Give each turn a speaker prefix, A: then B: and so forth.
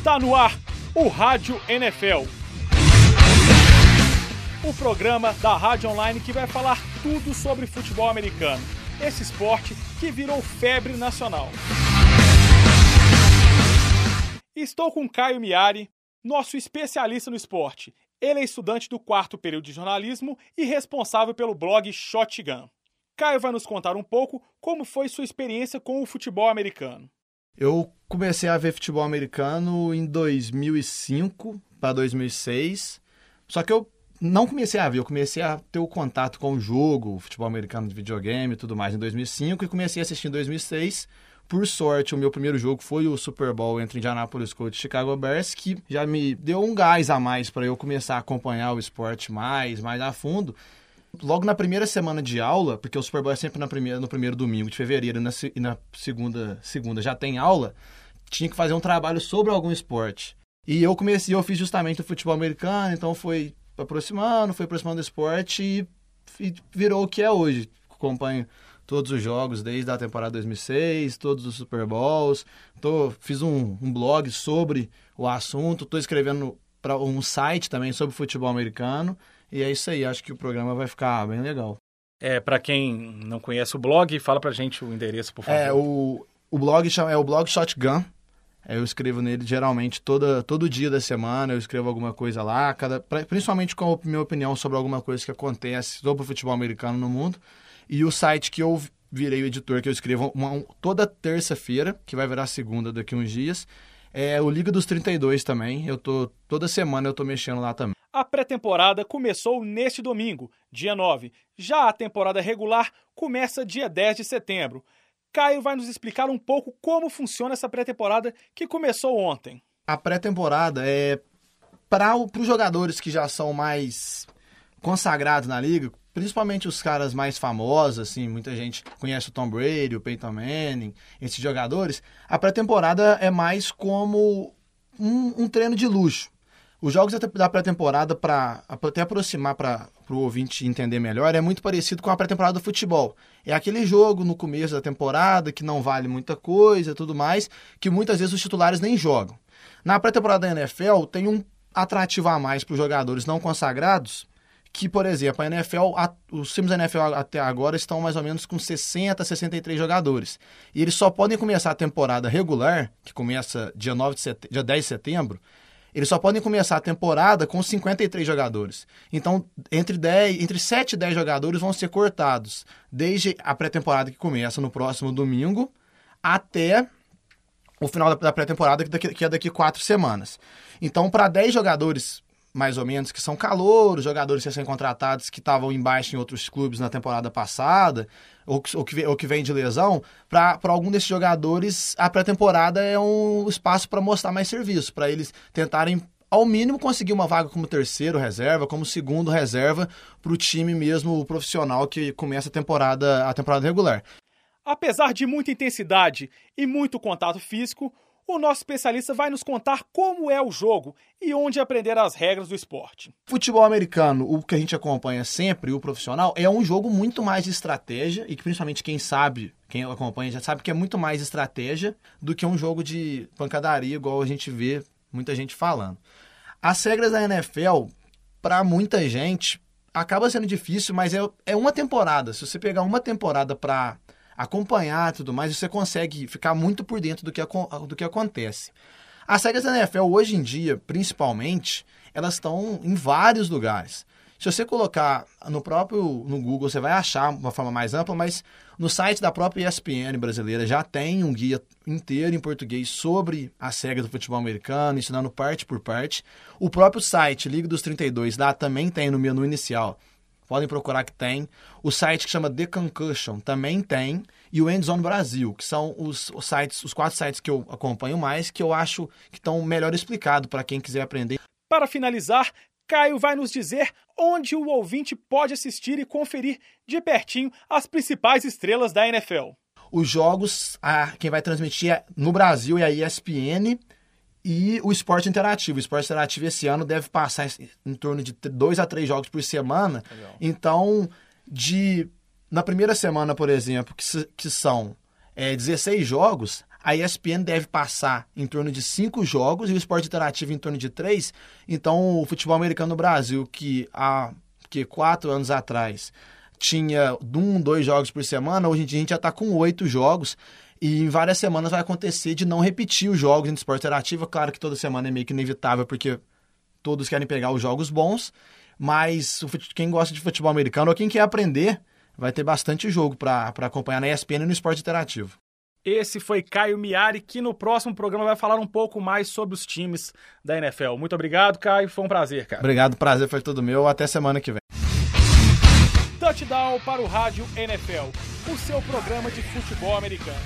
A: Está no ar o Rádio NFL. O programa da Rádio Online que vai falar tudo sobre futebol americano. Esse esporte que virou febre nacional. Estou com Caio Miari, nosso especialista no esporte. Ele é estudante do quarto período de jornalismo e responsável pelo blog Shotgun. Caio vai nos contar um pouco como foi sua experiência com o futebol americano.
B: Eu comecei a ver futebol americano em 2005 para 2006. Só que eu não comecei a ver, eu comecei a ter o contato com o jogo, o futebol americano de videogame e tudo mais em 2005 e comecei a assistir em 2006. Por sorte, o meu primeiro jogo foi o Super Bowl entre Indianapolis Colts e Chicago Bears, que já me deu um gás a mais para eu começar a acompanhar o esporte mais, mais a fundo. Logo na primeira semana de aula, porque o Super Bowl é sempre na primeira, no primeiro domingo de fevereiro e na, e na segunda, segunda já tem aula, tinha que fazer um trabalho sobre algum esporte. E eu comecei, eu fiz justamente o futebol americano, então foi aproximando, foi aproximando do esporte e, e virou o que é hoje. Acompanho todos os jogos desde a temporada 2006, todos os Super Bowls. Tô, fiz um, um blog sobre o assunto, estou escrevendo para um site também sobre futebol americano. E é isso aí, acho que o programa vai ficar bem legal.
A: É, para quem não conhece o blog, fala pra gente o endereço, por favor.
B: É, o, o blog chama, é o blog Shotgun. Eu escrevo nele geralmente toda, todo dia da semana, eu escrevo alguma coisa lá, cada, principalmente com a minha opinião sobre alguma coisa que acontece sobre o futebol americano no mundo. E o site que eu virei o editor, que eu escrevo uma, toda terça-feira, que vai virar segunda daqui uns dias, é o Liga dos 32 também. Eu tô toda semana eu tô mexendo lá também.
A: A pré-temporada começou neste domingo, dia 9. Já a temporada regular começa dia 10 de setembro. Caio vai nos explicar um pouco como funciona essa pré-temporada que começou ontem.
B: A pré-temporada é para os jogadores que já são mais consagrados na liga, principalmente os caras mais famosos, assim, muita gente conhece o Tom Brady, o Peyton Manning, esses jogadores. A pré-temporada é mais como um, um treino de luxo. Os jogos da pré-temporada, para até aproximar para o ouvinte entender melhor, é muito parecido com a pré-temporada do futebol. É aquele jogo no começo da temporada que não vale muita coisa tudo mais, que muitas vezes os titulares nem jogam. Na pré-temporada da NFL, tem um atrativo a mais para os jogadores não consagrados, que, por exemplo, a NFL, a, os times da NFL até agora estão mais ou menos com 60, 63 jogadores. E eles só podem começar a temporada regular, que começa dia, 9 de setembro, dia 10 de setembro, eles só podem começar a temporada com 53 jogadores. Então, entre, 10, entre 7 e 10 jogadores vão ser cortados, desde a pré-temporada que começa no próximo domingo até o final da pré-temporada, que é daqui a quatro semanas. Então, para 10 jogadores mais ou menos, que são calouros, jogadores recém-contratados que estavam embaixo em outros clubes na temporada passada, ou que, ou que, ou que vem de lesão, para algum desses jogadores, a pré-temporada é um espaço para mostrar mais serviço, para eles tentarem ao mínimo conseguir uma vaga como terceiro reserva, como segundo reserva para o time mesmo profissional que começa a temporada, a temporada regular.
A: Apesar de muita intensidade e muito contato físico, o nosso especialista vai nos contar como é o jogo e onde aprender as regras do esporte.
B: Futebol americano, o que a gente acompanha sempre, o profissional, é um jogo muito mais de estratégia e que principalmente quem sabe, quem acompanha já sabe que é muito mais estratégia do que um jogo de pancadaria, igual a gente vê muita gente falando. As regras da NFL, para muita gente, acaba sendo difícil, mas é, é uma temporada. Se você pegar uma temporada para acompanhar tudo mais, você consegue ficar muito por dentro do que, do que acontece. As regras da NFL hoje em dia, principalmente, elas estão em vários lugares. Se você colocar no próprio no Google, você vai achar uma forma mais ampla, mas no site da própria ESPN brasileira já tem um guia inteiro em português sobre as regras do futebol americano, ensinando parte por parte. O próprio site Liga dos 32 lá também tem no menu inicial podem procurar que tem. O site que chama The Concussion também tem. E o Endzone Brasil, que são os, os sites, os quatro sites que eu acompanho mais, que eu acho que estão melhor explicados para quem quiser aprender.
A: Para finalizar, Caio vai nos dizer onde o ouvinte pode assistir e conferir de pertinho as principais estrelas da NFL.
B: Os jogos, a, quem vai transmitir é, no Brasil é a ESPN e o esporte interativo. O esporte interativo esse ano deve passar em torno de dois a três jogos por semana. Legal. Então, de na primeira semana, por exemplo, que, que são é, 16 jogos, a ESPN deve passar em torno de cinco jogos e o esporte interativo em torno de três. Então, o futebol americano no Brasil, que há que quatro anos atrás tinha um, dois jogos por semana, hoje em dia a gente já está com oito jogos. E em várias semanas vai acontecer de não repetir os jogos em esporte interativo. Claro que toda semana é meio que inevitável, porque todos querem pegar os jogos bons. Mas quem gosta de futebol americano ou quem quer aprender, vai ter bastante jogo para acompanhar na ESPN e no esporte interativo.
A: Esse foi Caio Miari, que no próximo programa vai falar um pouco mais sobre os times da NFL. Muito obrigado, Caio. Foi um prazer, cara.
B: Obrigado, prazer foi todo meu. Até semana que vem.
A: Touchdown para o Rádio NFL, o seu programa de futebol americano.